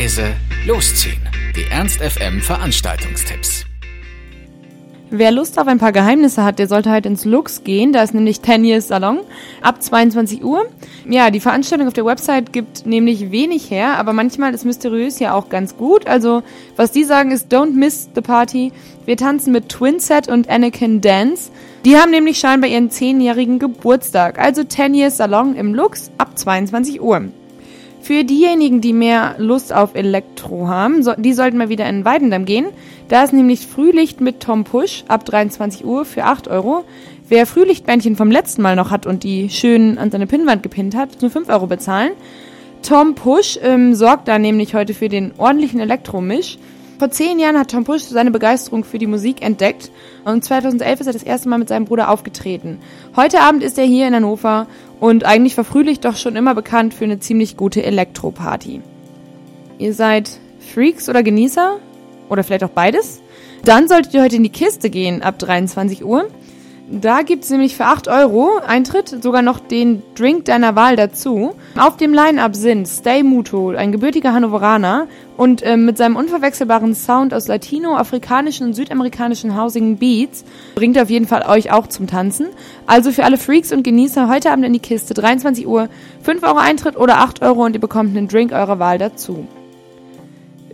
leise, losziehen. Die Ernst FM Veranstaltungstipps. Wer Lust auf ein paar Geheimnisse hat, der sollte halt ins Lux gehen. Da ist nämlich 10 Years Salon ab 22 Uhr. Ja, die Veranstaltung auf der Website gibt nämlich wenig her, aber manchmal ist mysteriös ja auch ganz gut. Also, was die sagen ist, don't miss the party. Wir tanzen mit Twinset und Anakin Dance. Die haben nämlich scheinbar ihren 10-jährigen Geburtstag. Also 10 Years Salon im Lux ab 22 Uhr. Für diejenigen, die mehr Lust auf Elektro haben, so, die sollten mal wieder in Weidendamm gehen. Da ist nämlich Frühlicht mit Tom Push ab 23 Uhr für 8 Euro. Wer Frühlichtbändchen vom letzten Mal noch hat und die schön an seine Pinnwand gepinnt hat, nur 5 Euro bezahlen. Tom Push ähm, sorgt da nämlich heute für den ordentlichen Elektromisch. Vor zehn Jahren hat Tom Push seine Begeisterung für die Musik entdeckt und 2011 ist er das erste Mal mit seinem Bruder aufgetreten. Heute Abend ist er hier in Hannover und eigentlich war Frühlicht doch schon immer bekannt für eine ziemlich gute Elektroparty. Ihr seid Freaks oder Genießer? Oder vielleicht auch beides? Dann solltet ihr heute in die Kiste gehen ab 23 Uhr. Da gibt's nämlich für 8 Euro Eintritt sogar noch den Drink deiner Wahl dazu. Auf dem Line-Up sind Stay Muto, ein gebürtiger Hannoveraner und äh, mit seinem unverwechselbaren Sound aus Latino, afrikanischen und südamerikanischen Housing Beats bringt er auf jeden Fall euch auch zum Tanzen. Also für alle Freaks und Genießer heute Abend in die Kiste, 23 Uhr, 5 Euro Eintritt oder 8 Euro und ihr bekommt einen Drink eurer Wahl dazu.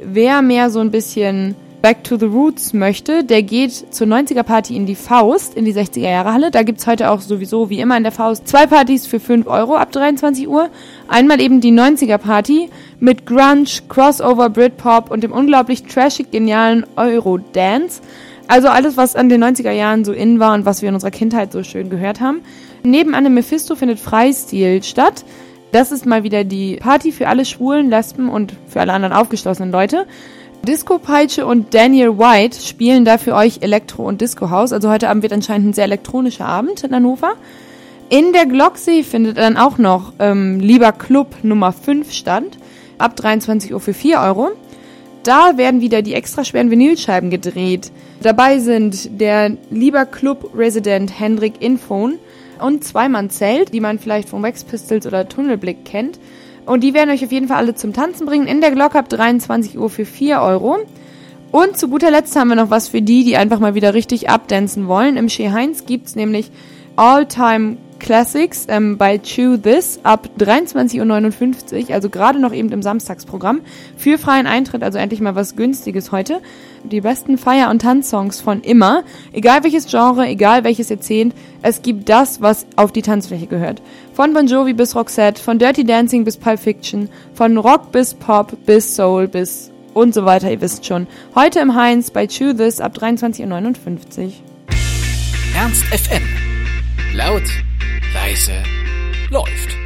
Wer mehr so ein bisschen Back to the Roots möchte, der geht zur 90er Party in die Faust, in die 60er Jahre Halle. Da gibt's heute auch sowieso wie immer in der Faust zwei Partys für 5 Euro ab 23 Uhr. Einmal eben die 90er Party mit Grunge, Crossover, Britpop und dem unglaublich trashig genialen Eurodance. Also alles, was an den 90er Jahren so in war und was wir in unserer Kindheit so schön gehört haben. Nebenan im Mephisto findet Freistil statt. Das ist mal wieder die Party für alle Schwulen, Lesben und für alle anderen aufgeschlossenen Leute. Disco Peitsche und Daniel White spielen da für euch Elektro- und Disco-Haus. Also heute Abend wird anscheinend ein sehr elektronischer Abend in Hannover. In der Glocksee findet dann auch noch ähm, Lieber Club Nummer 5 statt. Ab 23 Uhr für 4 Euro. Da werden wieder die extra schweren Vinylscheiben gedreht. Dabei sind der Lieber Club Resident Hendrik Infone und Zweimann Zelt, die man vielleicht von Wax Pistols oder Tunnelblick kennt. Und die werden euch auf jeden Fall alle zum Tanzen bringen. In der Glocke ab 23 Uhr für 4 Euro. Und zu guter Letzt haben wir noch was für die, die einfach mal wieder richtig abdancen wollen. Im Shea Heinz gibt's nämlich All-Time Classics ähm, bei Chew This ab 23.59 Uhr, also gerade noch eben im Samstagsprogramm, für freien Eintritt, also endlich mal was Günstiges heute. Die besten Feier- und Tanzsongs von immer, egal welches Genre, egal welches Jahrzehnt, es gibt das, was auf die Tanzfläche gehört. Von Bon Jovi bis Roxette, von Dirty Dancing bis Pulp Fiction, von Rock bis Pop bis Soul bis und so weiter, ihr wisst schon. Heute im Heinz bei Chew This ab 23.59 Uhr. Ernst FM. Laut, leise, läuft.